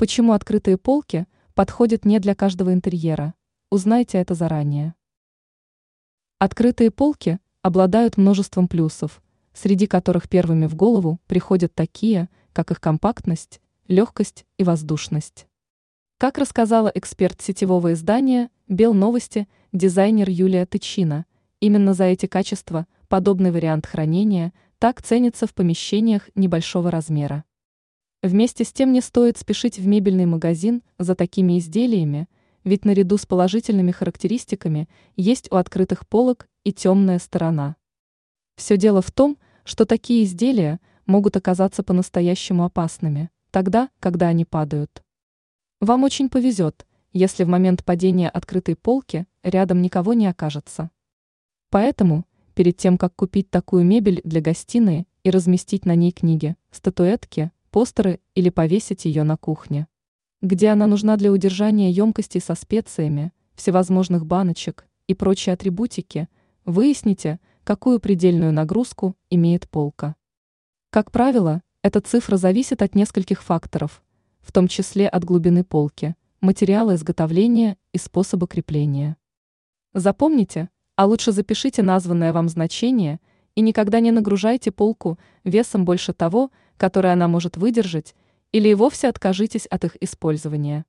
Почему открытые полки подходят не для каждого интерьера? Узнайте это заранее. Открытые полки обладают множеством плюсов, среди которых первыми в голову приходят такие, как их компактность, легкость и воздушность. Как рассказала эксперт сетевого издания «Бел новости» дизайнер Юлия Тычина, именно за эти качества подобный вариант хранения так ценится в помещениях небольшого размера. Вместе с тем не стоит спешить в мебельный магазин за такими изделиями, ведь наряду с положительными характеристиками есть у открытых полок и темная сторона. Все дело в том, что такие изделия могут оказаться по-настоящему опасными, тогда, когда они падают. Вам очень повезет, если в момент падения открытой полки рядом никого не окажется. Поэтому, перед тем, как купить такую мебель для гостиной и разместить на ней книги, статуэтки, постеры или повесить ее на кухне, где она нужна для удержания емкостей со специями, всевозможных баночек и прочей атрибутики, выясните, какую предельную нагрузку имеет полка. Как правило, эта цифра зависит от нескольких факторов – в том числе от глубины полки, материала изготовления и способа крепления. Запомните, а лучше запишите названное вам значение и никогда не нагружайте полку весом больше того, который она может выдержать, или и вовсе откажитесь от их использования.